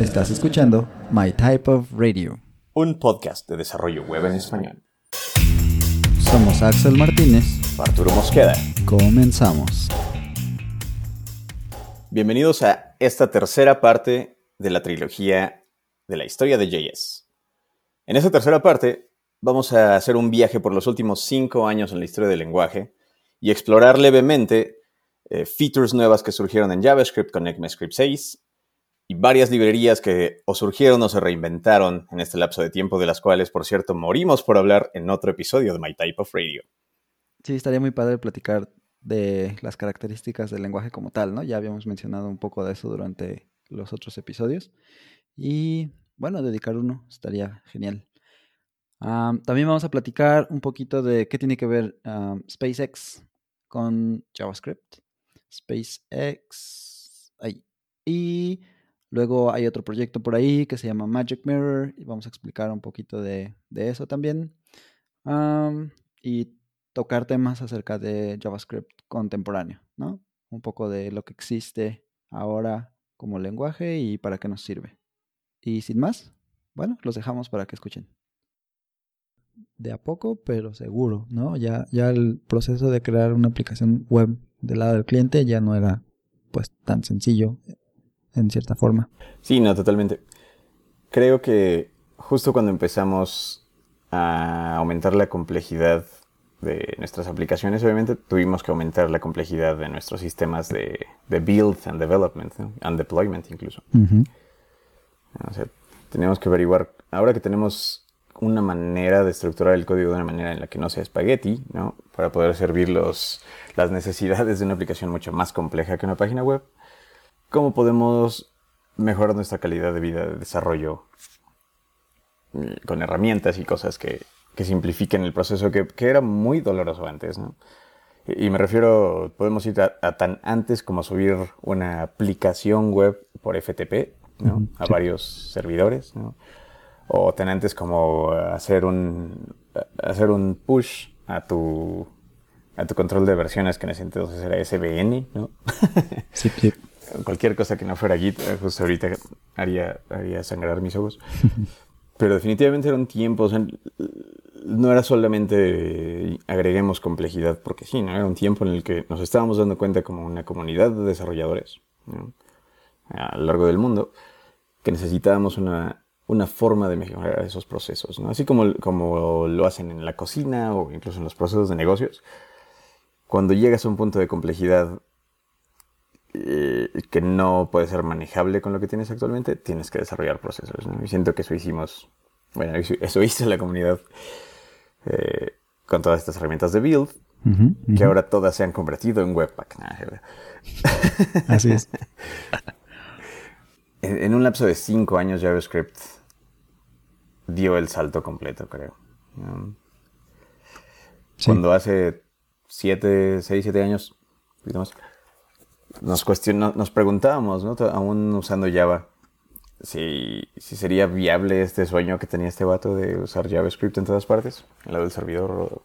Estás escuchando My Type of Radio. Un podcast de desarrollo web en español. Somos Axel Martínez. Arturo Mosqueda. Comenzamos. Bienvenidos a esta tercera parte de la trilogía de la historia de JS. En esta tercera parte vamos a hacer un viaje por los últimos cinco años en la historia del lenguaje y explorar levemente eh, features nuevas que surgieron en JavaScript con ECMAScript 6 y varias librerías que o surgieron o se reinventaron en este lapso de tiempo, de las cuales, por cierto, morimos por hablar en otro episodio de My Type of Radio. Sí, estaría muy padre platicar de las características del lenguaje como tal, ¿no? Ya habíamos mencionado un poco de eso durante los otros episodios. Y bueno, dedicar uno estaría genial. también vamos a platicar un poquito de qué tiene que ver SpaceX con JavaScript. SpaceX. Ahí. Y Luego hay otro proyecto por ahí que se llama Magic Mirror y vamos a explicar un poquito de, eso también. y tocar temas acerca de JavaScript contemporáneo, ¿no? Un poco de lo que existe ahora como lenguaje y para qué nos sirve. Y sin más, bueno, los dejamos para que escuchen. De a poco, pero seguro, ¿no? Ya, ya el proceso de crear una aplicación web del lado del cliente ya no era pues tan sencillo en cierta forma. Sí, no, totalmente. Creo que justo cuando empezamos a aumentar la complejidad de nuestras aplicaciones, obviamente tuvimos que aumentar la complejidad de nuestros sistemas de, build and development, and deployment incluso. O sea, tenemos que averiguar, ahora que tenemos una manera de estructurar el código de una manera en la que no sea espagueti, ¿no? Para poder servir los, las necesidades de una aplicación mucho más compleja que una página web, cómo podemos mejorar nuestra calidad de vida de desarrollo mm, con herramientas y cosas que, simplifiquen el proceso que, era muy doloroso antes. ¿no? Y, me refiero, podemos ir a, tan antes como subir una aplicación web por FTP ¿no? a varios servidores. ¿no? O tan antes como hacer un, hacer un push a tu, a tu control de versiones que en ese entonces era SBN. ¿no? sí, sí cualquier cosa que no fuera Git, eh, justo ahorita haría, haría sangrar mis ojos. Pero definitivamente era un tiempo, o sea, no era solamente agreguemos complejidad, porque sí, ¿no? Era un tiempo en el que nos estábamos dando cuenta como una comunidad de desarrolladores a lo largo del mundo que necesitábamos una, una forma de mejorar esos procesos, ¿no? Así como, como lo hacen en la cocina o incluso en los procesos de negocios. Cuando llegas a un punto de complejidad que no puede ser manejable con lo que tienes actualmente, tienes que desarrollar procesos. Y siento que eso hicimos, bueno, eso hizo la comunidad eh, con todas estas herramientas de build, que ahora todas se han convertido en Webpack. Así es. en, un lapso de cinco años JavaScript dio el salto completo, creo. Cuando hace siete, seis, siete años, más, nos, nos preguntábamos, ¿no? aún usando Java, si, si, sería viable este sueño que tenía este vato de usar JavaScript en todas partes, en lado del servidor, o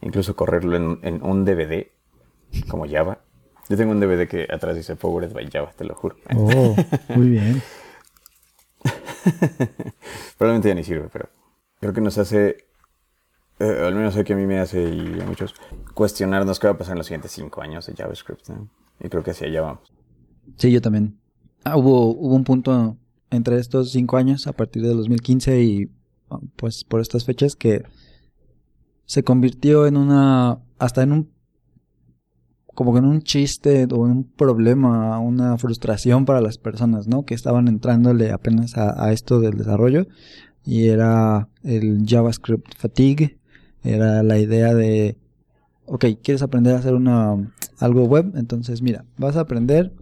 incluso correrlo en, un DVD como Java. Yo tengo un DVD que atrás dice Powered by Java, te lo juro. Oh, muy bien. Probablemente ya ni sirve, pero creo que nos hace, eh, al menos sé que a mí me hace y a muchos, cuestionarnos qué va a pasar en los siguientes cinco años de JavaScript. ¿no? Y creo que hacia allá vamos. Sí, yo también. Ah, hubo, hubo un punto entre estos cinco años, a partir de 2015 y pues por estas fechas, que se convirtió en una, hasta en un, como que en un chiste o en un problema, una frustración para las personas, ¿no? Que estaban entrándole apenas a, a esto del desarrollo y era el JavaScript fatigue, era la idea de ok, quieres aprender a hacer una, algo web, entonces mira, vas a aprender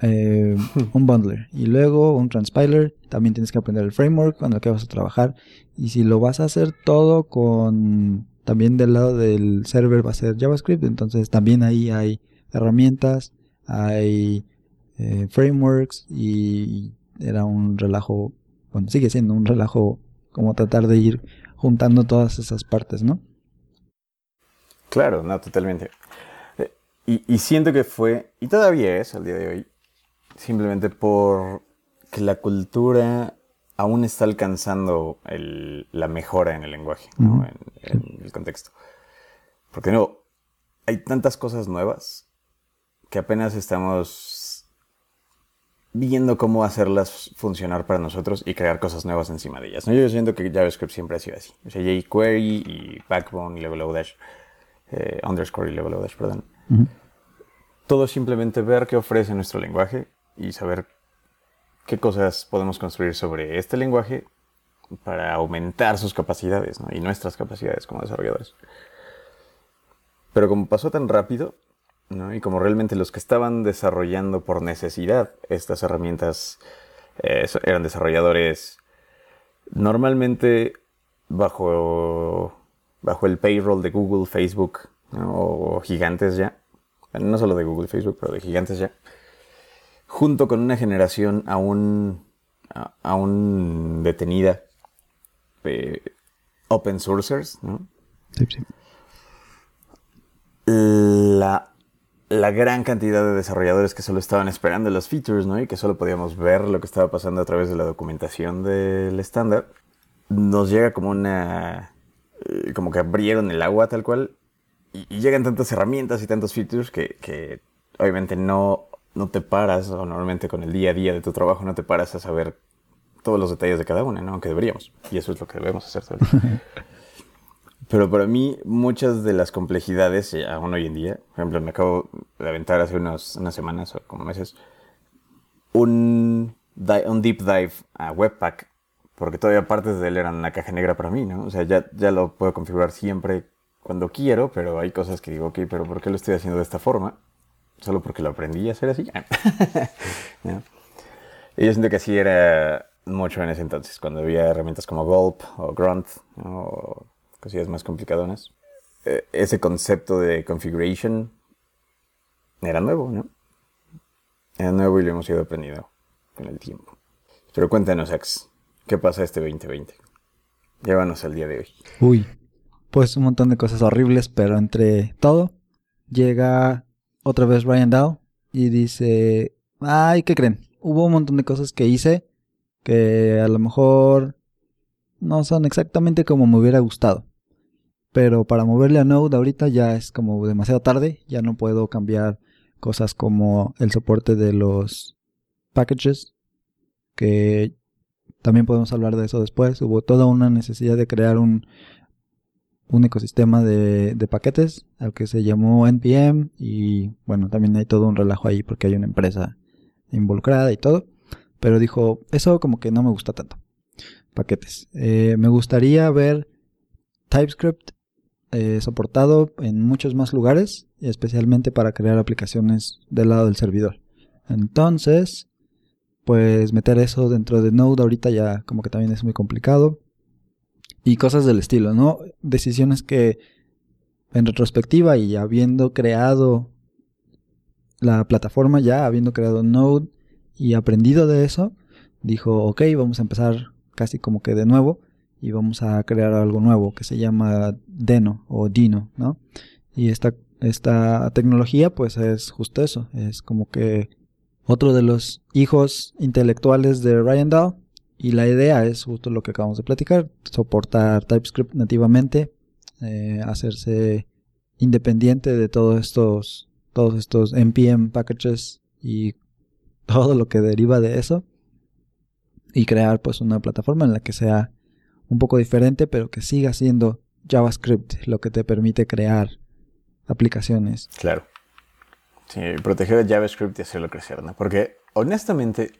eh, un bundler y luego un transpiler, también tienes que aprender el framework con el que vas a trabajar. Y si lo vas a hacer todo con también del lado del server va a ser JavaScript, entonces también ahí hay herramientas, hay eh, frameworks y era un relajo, bueno, sigue siendo un relajo como tratar de ir juntando todas esas partes, ¿no? Claro, no, totalmente. Eh, y, siento que fue, y todavía es al día de hoy, simplemente por que la cultura aún está alcanzando la mejora en el lenguaje, ¿no? en, el contexto. Porque no, hay tantas cosas nuevas que apenas estamos viendo cómo hacerlas funcionar para nosotros y crear cosas nuevas encima de ellas. ¿no? Yo siento que JavaScript siempre ha sido así. O sea, jQuery y Backbone y Level Dash, eh, underscore y Level Dash, perdón. Todo es simplemente ver qué ofrece nuestro lenguaje y saber qué cosas podemos construir sobre este lenguaje para aumentar sus capacidades y nuestras capacidades como desarrolladores. Pero como pasó tan rápido, y como realmente los que estaban desarrollando por necesidad estas herramientas eh, eran desarrolladores normalmente bajo, bajo el payroll de Google, Facebook o gigantes ya, no solo de Google, Facebook, pero de gigantes ya, junto con una generación aún, aún detenida de open sourcers, ¿no? Sí, sí. La la gran cantidad de desarrolladores que solo estaban esperando los features, ¿no? Y que solo podíamos ver lo que estaba pasando a través de la documentación del estándar, nos llega como una... Eh, como que abrieron el agua tal cual y, llegan tantas herramientas y tantos features que, obviamente no, no te paras, o normalmente con el día a día de tu trabajo no te paras a saber todos los detalles de cada una, ¿no? Aunque deberíamos. Y eso es lo que debemos hacer. Pero para mí, muchas de las complejidades, aún hoy en día, por ejemplo, me acabo de aventar hace unas semanas o como meses, un, un deep dive a Webpack, porque todavía partes de él eran una caja negra para mí, ¿no? O sea, ya, ya lo puedo configurar siempre cuando quiero, pero hay cosas que digo, ok, pero ¿por qué lo estoy haciendo de esta forma? Solo porque lo aprendí a hacer así. Y yo siento que así era mucho en ese entonces, cuando había herramientas como Gulp o Grunt o cosillas más complicadonas. Eh, ese concepto de configuration era nuevo, ¿no? Era nuevo y lo hemos ido aprendiendo con el tiempo. Pero cuéntanos, Ax, ¿qué pasa este 2020? Llévanos al día de hoy. Uy, pues un montón de cosas horribles, pero entre todo, llega otra vez Ryan Dow y dice, ay, ¿qué creen? Hubo un montón de cosas que hice que a lo mejor no son exactamente como me hubiera gustado. Pero para moverle a Node ahorita ya es como demasiado tarde, ya no puedo cambiar cosas como el soporte de los packages, que también podemos hablar de eso después. Hubo toda una necesidad de crear un, un ecosistema de, de, paquetes al que se llamó NPM y bueno, también hay todo un relajo ahí porque hay una empresa involucrada y todo. Pero dijo, eso como que no me gusta tanto paquetes. Eh, me gustaría ver TypeScript eh, soportado en muchos más lugares, especialmente para crear aplicaciones del lado del servidor. Entonces, pues meter eso dentro de Node ahorita ya como que también es muy complicado. Y cosas del estilo, ¿no? Decisiones que en retrospectiva y habiendo creado la plataforma ya, habiendo creado Node y aprendido de eso, dijo, ok, vamos a empezar casi como que de nuevo y vamos a crear algo nuevo que se llama Deno o Dino, ¿no? Y esta, esta tecnología pues es justo eso, es como que otro de los hijos intelectuales de Ryan Dahl y la idea es justo lo que acabamos de platicar, soportar TypeScript nativamente, eh, hacerse independiente de todos estos, todos estos npm packages y todo lo que deriva de eso y crear pues una plataforma en la que sea un poco diferente pero que siga siendo JavaScript lo que te permite crear aplicaciones. Claro. Sí, proteger a JavaScript y hacerlo crecer, ¿no? Porque honestamente,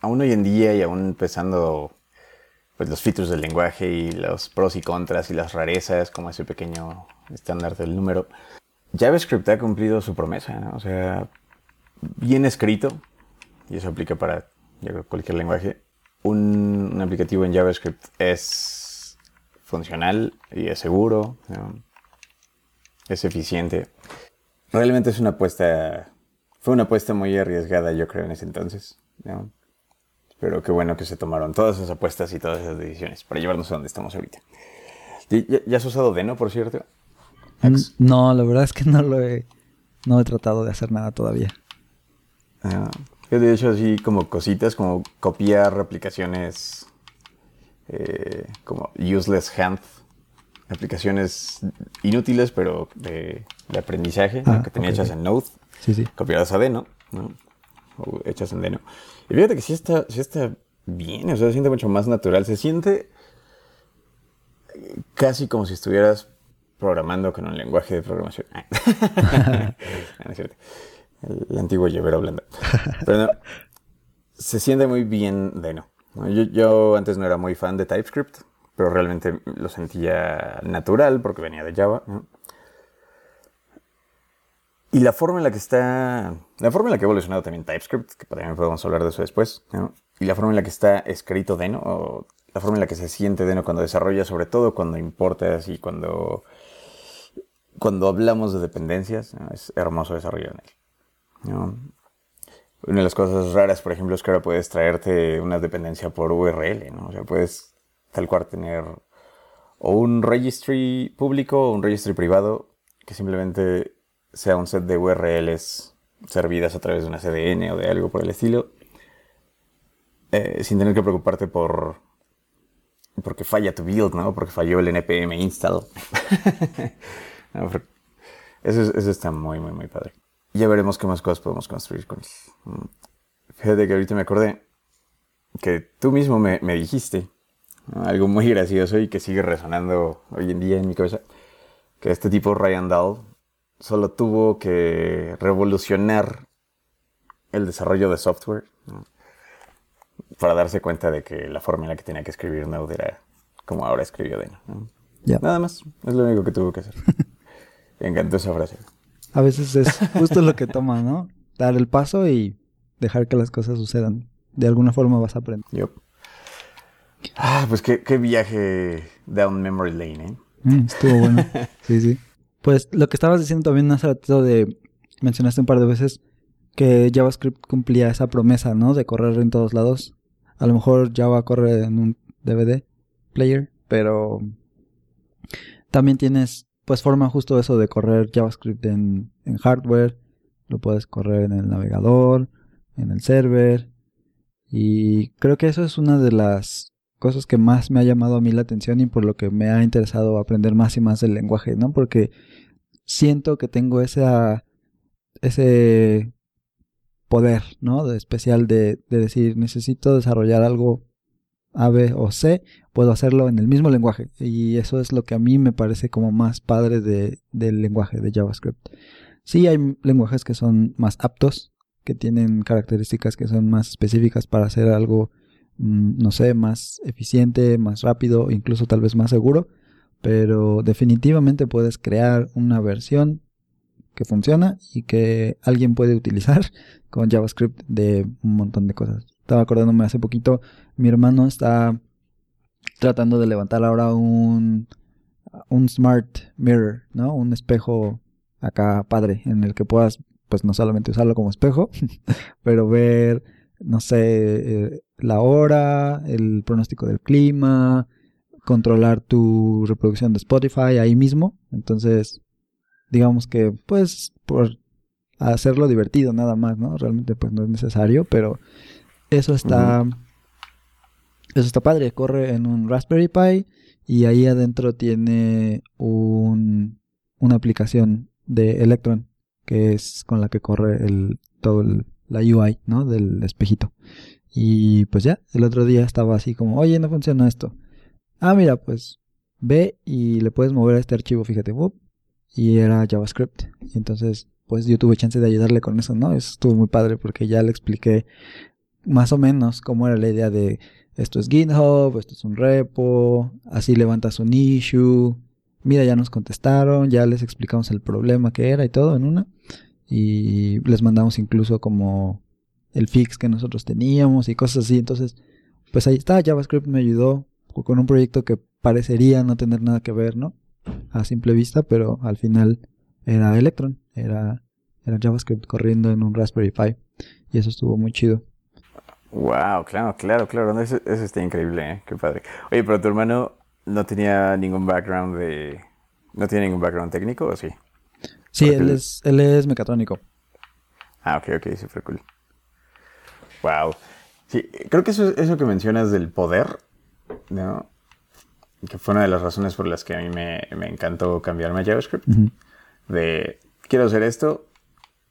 aún hoy en día y aún empezando pues los features del lenguaje y los pros y contras y las rarezas, como ese pequeño estándar del número, JavaScript ha cumplido su promesa, ¿no? O sea, bien escrito, y eso aplica para cualquier lenguaje, un, aplicativo en JavaScript es funcional y es seguro, es eficiente. Realmente es una apuesta, fue una apuesta muy arriesgada yo creo en ese entonces. Pero qué bueno que se tomaron todas esas apuestas y todas esas decisiones para llevarnos a donde estamos ahorita. ¿Ya, has usado Deno, por cierto? Mm, no, la verdad es que no lo he, no he tratado de hacer nada todavía. Ah, Yo de hecho así como cositas, como copiar aplicaciones eh, como useless hand, aplicaciones inútiles pero de, aprendizaje Ah, que tenía hechas en Node, Sí, sí. copiadas a Deno, ¿no? O hechas en Deno. Y fíjate que sí está, sí está bien, o sea, se siente mucho más natural, se siente casi como si estuvieras programando con un lenguaje de programación. Ah, no es cierto. El, antiguo llavero blanda. Pero no, se siente muy bien Deno. ¿no? Yo, yo antes no era muy fan de TypeScript, pero realmente lo sentía natural porque venía de Java. ¿no? Y la forma en la que está, la forma en la que ha evolucionado también TypeScript, que también podemos hablar de eso después, ¿no? y la forma en la que está escrito Deno, o la forma en la que se siente Deno cuando desarrolla, sobre todo cuando importas y cuando, cuando hablamos de dependencias, ¿no? es hermoso desarrollar en él. Una de las cosas raras, por ejemplo, es que ahora puedes traerte una dependencia por URL, ¿no? O sea, puedes tal cual tener o un registry público o un registry privado que simplemente sea un set de URLs servidas a través de una CDN o de algo por el estilo, eh, sin tener que preocuparte por porque falla tu build, ¿no? Porque falló el npm install. No, eso, es- eso está muy, muy, muy padre. Ya veremos qué más cosas podemos construir con él. Mm. Fíjate que ahorita me acordé que tú mismo me, me dijiste ¿no? algo muy gracioso y que sigue resonando hoy en día en mi cabeza, que este tipo Ryan Dahl solo tuvo que revolucionar el desarrollo de software ¿no? para darse cuenta de que la forma en la que tenía que escribir Node era como ahora escribió Deno. Nada más, es lo único que tuvo que hacer. Me encantó esa frase. A veces es justo lo que toma, ¿no? Dar el paso y dejar que las cosas sucedan. De alguna forma vas a aprender. Yup. Ah, pues qué, qué viaje down memory lane, ¿eh? Mm, estuvo bueno. Sí, sí. Pues lo que estabas diciendo también hace rato de... Mencionaste un par de veces que JavaScript cumplía esa promesa, ¿no? De correr en todos lados. A lo mejor Java corre en un DVD player, pero también tienes, pues forma justo eso de correr JavaScript en, en hardware. Lo puedes correr en el navegador, en el server. Y creo que eso es una de las cosas que más me ha llamado a mí la atención y por lo que me ha interesado aprender más y más del lenguaje, ¿no? Porque siento que tengo esa, ese poder, ¿no? De especial de, de decir, necesito desarrollar algo A, B o C, puedo hacerlo en el mismo lenguaje. Y eso es lo que a mí me parece como más padre de, del lenguaje de JavaScript. Sí hay lenguajes que son más aptos, que tienen características que son más específicas para hacer algo no sé, más eficiente, más rápido, incluso tal vez más seguro, pero definitivamente puedes crear una versión que funciona y que alguien puede utilizar con JavaScript de un montón de cosas. Estaba acordándome hace poquito, mi hermano está tratando de levantar ahora un, un smart mirror, ¿no? Un espejo acá padre en el que puedas pues no solamente usarlo como espejo, pero ver no sé, eh, la hora, el pronóstico del clima, controlar tu reproducción de Spotify ahí mismo. Entonces, digamos que, pues, por hacerlo divertido nada más, ¿no? Realmente, pues, no es necesario, pero eso está, eso está padre. Corre en un Raspberry Pi y ahí adentro tiene un, una aplicación de Electron que es con la que corre el, todo el, la UI, ¿no? Del espejito. Y pues ya, el otro día estaba así como, oye, no funciona esto. Ah, mira, pues ve y le puedes mover a este archivo, fíjate, whoop, y era JavaScript. Y entonces, pues yo tuve chance de ayudarle con eso, ¿no? Eso estuvo muy padre porque ya le expliqué más o menos cómo era la idea de esto es GitHub, esto es un repo, así levantas un issue. Mira, ya nos contestaron, ya les explicamos el problema que era y todo en una y les mandamos incluso como el fix que nosotros teníamos y cosas así. Entonces, pues ahí está, JavaScript me ayudó con un proyecto que parecería no tener nada que ver, ¿no? A simple vista, pero al final era Electron, era, era JavaScript corriendo en un Raspberry Pi y eso estuvo muy chido. Wow, claro, claro, claro. Eso, está increíble, ¿eh? Qué padre. Oye, pero tu hermano no tenía ningún background de... ¿No tiene ningún background técnico o sí? Sí, él es, él es mecatrónico. Ah, ok, ok, súper cool. Wow. Sí, creo que eso, eso que mencionas del poder, ¿no? Que fue una de las razones por las que a mí me, me encantó cambiarme a JavaScript. De quiero hacer esto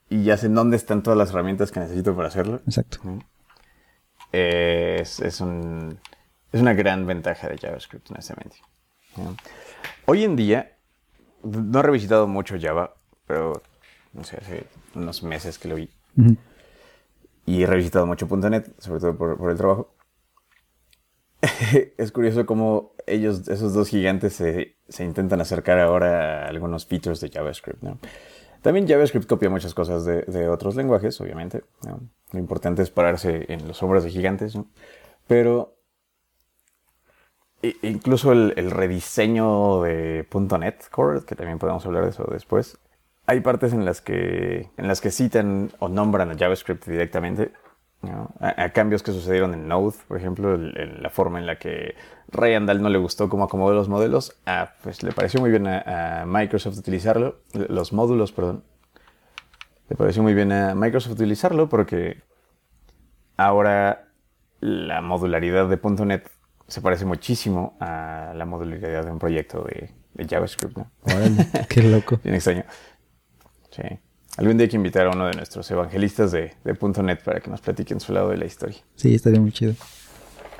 y ya sé dónde están todas las herramientas que necesito para hacerlo. Exacto. Es, es, un, es una gran ventaja de JavaScript, honestamente. ¿no? Hoy en día, no he revisitado mucho Java, pero no sé, hace unos meses que lo vi. Ujú. Y he revisitado mucho .NET, sobre todo por, por el trabajo. es curioso cómo ellos, esos dos gigantes, se, se intentan acercar ahora a algunos features de JavaScript, ¿no? También JavaScript copia muchas cosas de, de otros lenguajes, obviamente. ¿no? Lo importante es pararse en los hombros de gigantes, ¿no? Pero i- incluso el, el rediseño de .NET Core, que también podemos hablar de eso después, hay partes en las que, en las que citan o nombran a JavaScript directamente. ¿no? A, a cambios que sucedieron en Node, por ejemplo, el- el- la forma en la que Randall no le gustó cómo acomodó los modelos, ah, pues le pareció muy bien a, a Microsoft utilizarlo, los módulos, perdón. Le pareció muy bien a Microsoft utilizarlo porque ahora la modularidad de .NET se parece muchísimo a la modularidad de un proyecto de, de JavaScript, ¿no? Órale, qué loco. Bien extraño. Sí. Algún día hay que invitar a uno de nuestros evangelistas de, de .NET para que nos platiquen su lado de la historia. Sí, estaría muy chido.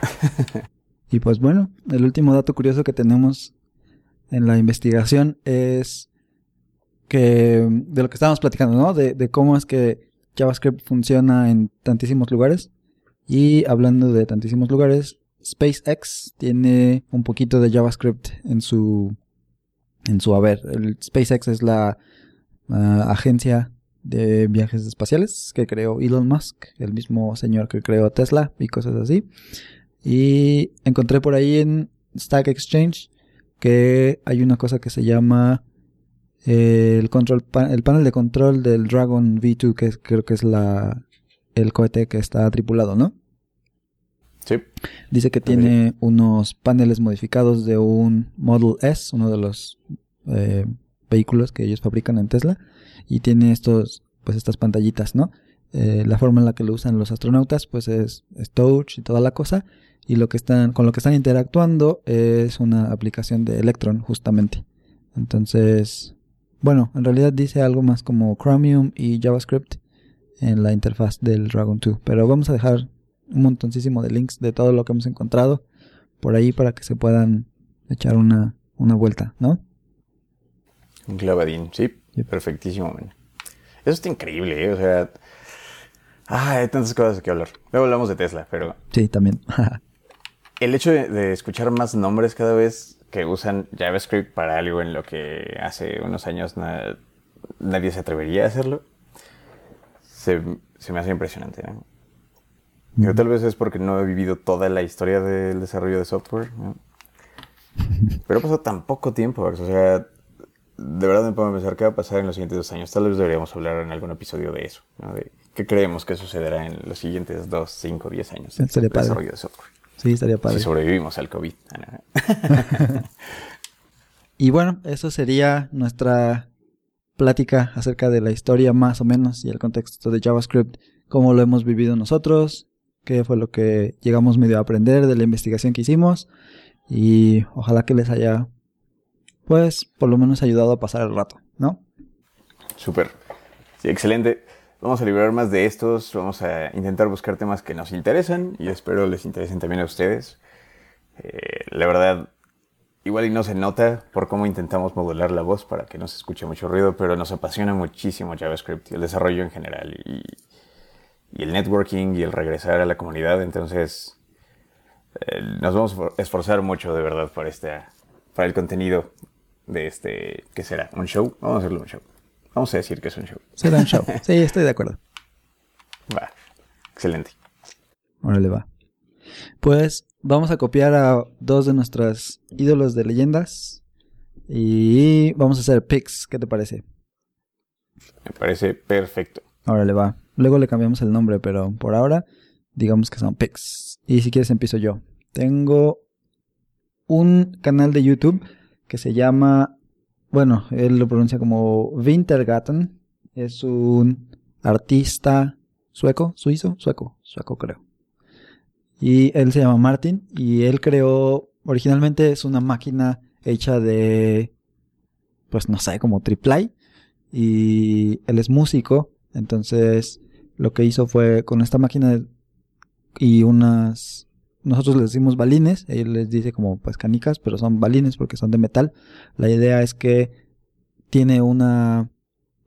y pues bueno, el último dato curioso que tenemos en la investigación es que de lo que estábamos platicando, ¿no? De, de cómo es que JavaScript funciona en tantísimos lugares. Y hablando de tantísimos lugares, SpaceX tiene un poquito de JavaScript en su en su haber. El SpaceX es la agencia de viajes espaciales que creó Elon Musk, el mismo señor que creó Tesla y cosas así. Y encontré por ahí en Stack Exchange que hay una cosa que se llama eh, el control el panel de control del Dragon V2 que es- creo que es la el cohete que está tripulado, ¿no? Sí. Dice que tiene unos paneles modificados de un Model S, uno de los eh, vehículos que ellos fabrican en Tesla, y tiene estos, pues estas pantallitas, ¿no? Eh, la forma en la que lo usan los astronautas, pues es, es touch y toda la cosa, y lo que están, con lo que están interactuando es una aplicación de Electron, justamente. Entonces, bueno, en realidad dice algo más como Chromium y JavaScript en la interfaz del Dragon 2, pero vamos a dejar un montoncísimo de links de todo lo que hemos encontrado por ahí para que se puedan echar una, una vuelta, ¿no? Un clavadín, sí. Yep. Perfectísimo, man. Eso está increíble, ¿eh? O sea... Ah, hay tantas cosas que hablar. Luego hablamos de Tesla, pero Sí, también. el hecho de, de escuchar más nombres cada vez que usan JavaScript para algo en lo que hace unos años na- nadie se atrevería a hacerlo, se, se me hace impresionante. ¿no? Digo, tal vez es porque no he vivido toda la historia del desarrollo de software, ¿no? pero ha pasado tan poco tiempo, o sea, de verdad me puedo pensar qué va a pasar en los siguientes dos años. Tal vez deberíamos hablar en algún episodio de eso, ¿no? de qué creemos que sucederá en los siguientes dos, cinco, diez años en Estaría el padre. desarrollo de software. sí, estaría padre. Si sobrevivimos al COVID. Ah, Y bueno, eso sería nuestra plática acerca de la historia más o menos y el contexto de JavaScript, cómo lo hemos vivido nosotros, qué fue lo que llegamos medio a aprender de la investigación que hicimos y ojalá que les haya pues por lo menos ayudado a pasar el rato, ¿no? Súper. Sí, excelente. Vamos a librar más de estos. Vamos a intentar buscar temas que nos interesan y espero les interesen también a ustedes. Eh, la verdad, igual y no se nota por cómo intentamos modular la voz para que no se escuche mucho ruido, pero nos apasiona muchísimo JavaScript y el desarrollo en general y, y el networking y el regresar a la comunidad. Entonces, eh, nos vamos a esforzar mucho de verdad para, este, para el contenido de este, ¿qué será? ¿Un show? Vamos a hacerlo un show. Vamos a decir que es un show. Será un show. Sí, estoy de acuerdo. Va. Excelente. Órale, va. Pues vamos a copiar a dos de nuestras ídolos de leyendas y vamos a hacer pics. ¿Qué te parece? Me parece perfecto. Órale, va. Luego le cambiamos el nombre, pero por ahora digamos que son pics. Y si quieres empiezo yo. Tengo un canal de YouTube que se llama, bueno, él lo pronuncia como Wintergatten. Es un artista sueco, suizo, sueco, sueco creo. Y él se llama Martin y él creó, originalmente es una máquina hecha de, pues no sé, como triple y él es músico, entonces lo que hizo fue con esta máquina y unas nosotros les decimos balines, él les dice como pues canicas, pero son balines porque son de metal. La idea es que tiene una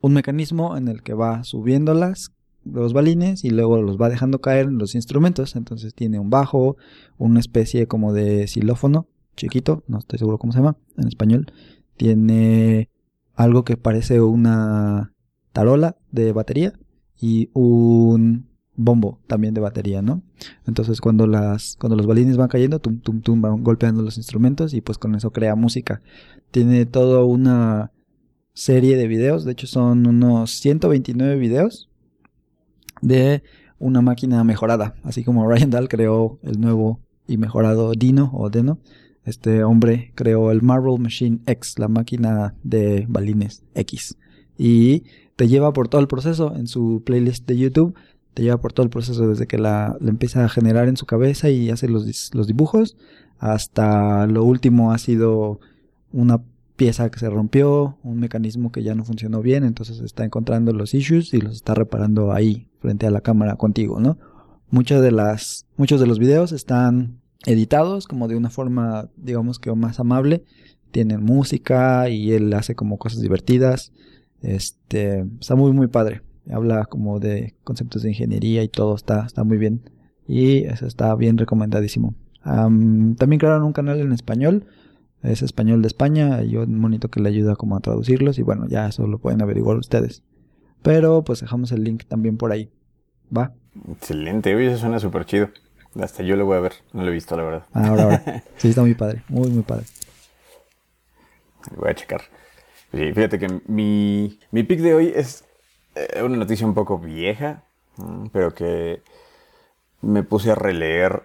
un mecanismo en el que va subiéndolas los balines y luego los va dejando caer en los instrumentos. Entonces tiene un bajo, una especie como de xilófono chiquito, no estoy seguro cómo se llama en español. Tiene algo que parece una tarola de batería y un bombo también de batería, ¿no? Entonces cuando las cuando los balines van cayendo, tum tum tum van golpeando los instrumentos y pues con eso crea música. Tiene toda una serie de videos, de hecho son unos 129 videos de una máquina mejorada, así como Ryan Dahl creó el nuevo y mejorado Dino o Deno. Este hombre creó el Marvel Machine X, la máquina de balines X. Y te lleva por todo el proceso en su playlist de YouTube te lleva por todo el proceso desde que la, empieza a generar en su cabeza y hace los, los dibujos hasta lo último ha sido una pieza que se rompió, un mecanismo que ya no funcionó bien, entonces está encontrando los issues y los está reparando ahí frente a la cámara contigo, ¿no? Muchas de las, muchos de los videos están editados como de una forma, digamos que más amable, tienen música y él hace como cosas divertidas, este, está muy muy padre habla como de conceptos de ingeniería y todo, está, está muy bien. Y eso está bien recomendadísimo. también crearon un canal en español, es español de España, y un monito que le ayuda como a traducirlos y bueno, ya eso lo pueden averiguar ustedes. Pero pues dejamos el link también por ahí. ¿Va? Excelente, oye, eso suena súper chido. Hasta yo lo voy a ver, no lo he visto la verdad. Ah, ahora, ahora. Sí, está muy padre, muy, muy padre. Voy a checar. fíjate que mi, mi pick de hoy es eh, una noticia un poco vieja, pero que me puse a releer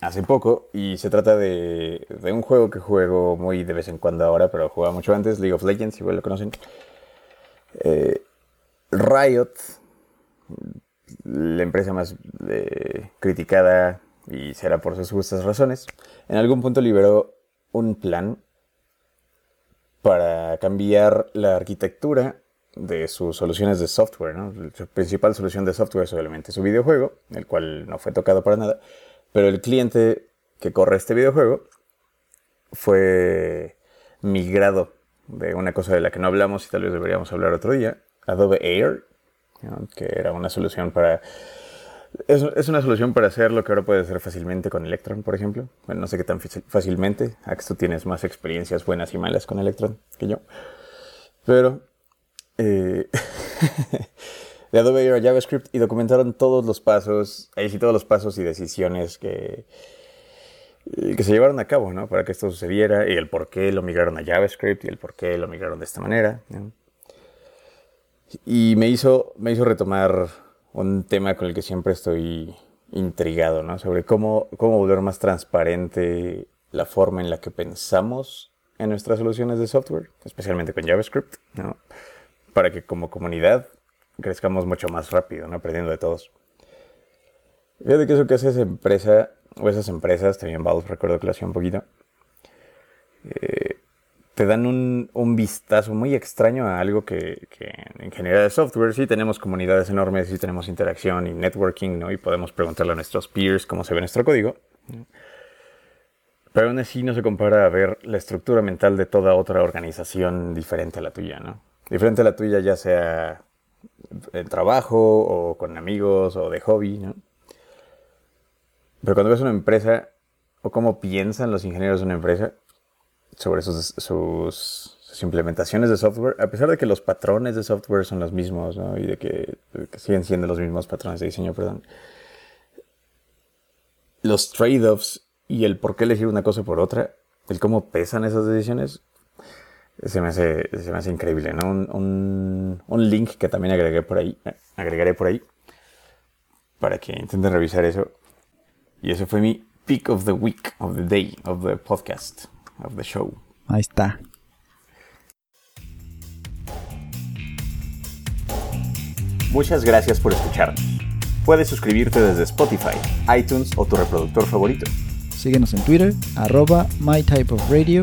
hace poco y se trata de, un juego que juego muy de vez en cuando ahora, pero jugaba mucho antes, League of Legends, si lo conocen. Eh, Riot, la empresa más eh, criticada y será por sus justas razones, en algún punto liberó un plan para cambiar la arquitectura de sus soluciones de software. ¿no? Su principal solución de software es obviamente su videojuego, el cual no fue tocado para nada, pero el cliente que corre este videojuego fue migrado de una cosa de la que no hablamos y tal vez deberíamos hablar otro día, Adobe Air, que era una solución para... Es, una solución para hacer lo que ahora puede hacer fácilmente con Electron, por ejemplo. Bueno, no sé qué tan fácilmente. Ax, tú tienes más experiencias buenas y malas con Electron que yo. Pero eh, de Adobe a JavaScript y documentaron todos los pasos, ahí sí todos los pasos y decisiones que, eh, que se llevaron a cabo, ¿no? Para que esto sucediera y el por qué lo migraron a JavaScript y el por qué lo migraron de esta manera. Y me hizo, me hizo retomar un tema con el que siempre estoy intrigado, ¿no? Sobre cómo, cómo volver más transparente la forma en la que pensamos en nuestras soluciones de software, especialmente con JavaScript, ¿no? Para que como comunidad crezcamos mucho más rápido, ¿no? Aprendiendo de todos. Fíjate que eso que hace esa empresa, o esas empresas, también Valve recuerdo que lo hacía un poquito, eh, te dan un, vistazo muy extraño a algo que, en general de software sí tenemos comunidades enormes, sí tenemos interacción y networking, ¿no? Y podemos preguntarle a nuestros peers cómo se ve nuestro código. Pero aún así no se compara a ver la estructura mental de toda otra organización diferente a la tuya, ¿no? Diferente a la tuya, ya sea en trabajo o con amigos o de hobby, ¿no? Pero cuando ves una empresa o cómo piensan los ingenieros de una empresa sobre sus, implementaciones de software, a pesar de que los patrones de software son los mismos. Y de que, que siguen siendo los mismos patrones de diseño, perdón. Los trade-offs y el por qué elegir una cosa por otra, el cómo pesan esas decisiones, se me hace, se me hace increíble, ¿no? Un, un, link que también agregué por ahí, agregaré por ahí, para que intenten revisar eso. Y ese fue mi pick of the week, of the day, of the podcast, of the show. Ahí está. Muchas gracias por escucharnos. Puedes suscribirte desde Spotify, iTunes o tu reproductor favorito. Síguenos en Twitter, arroba mytypeofradio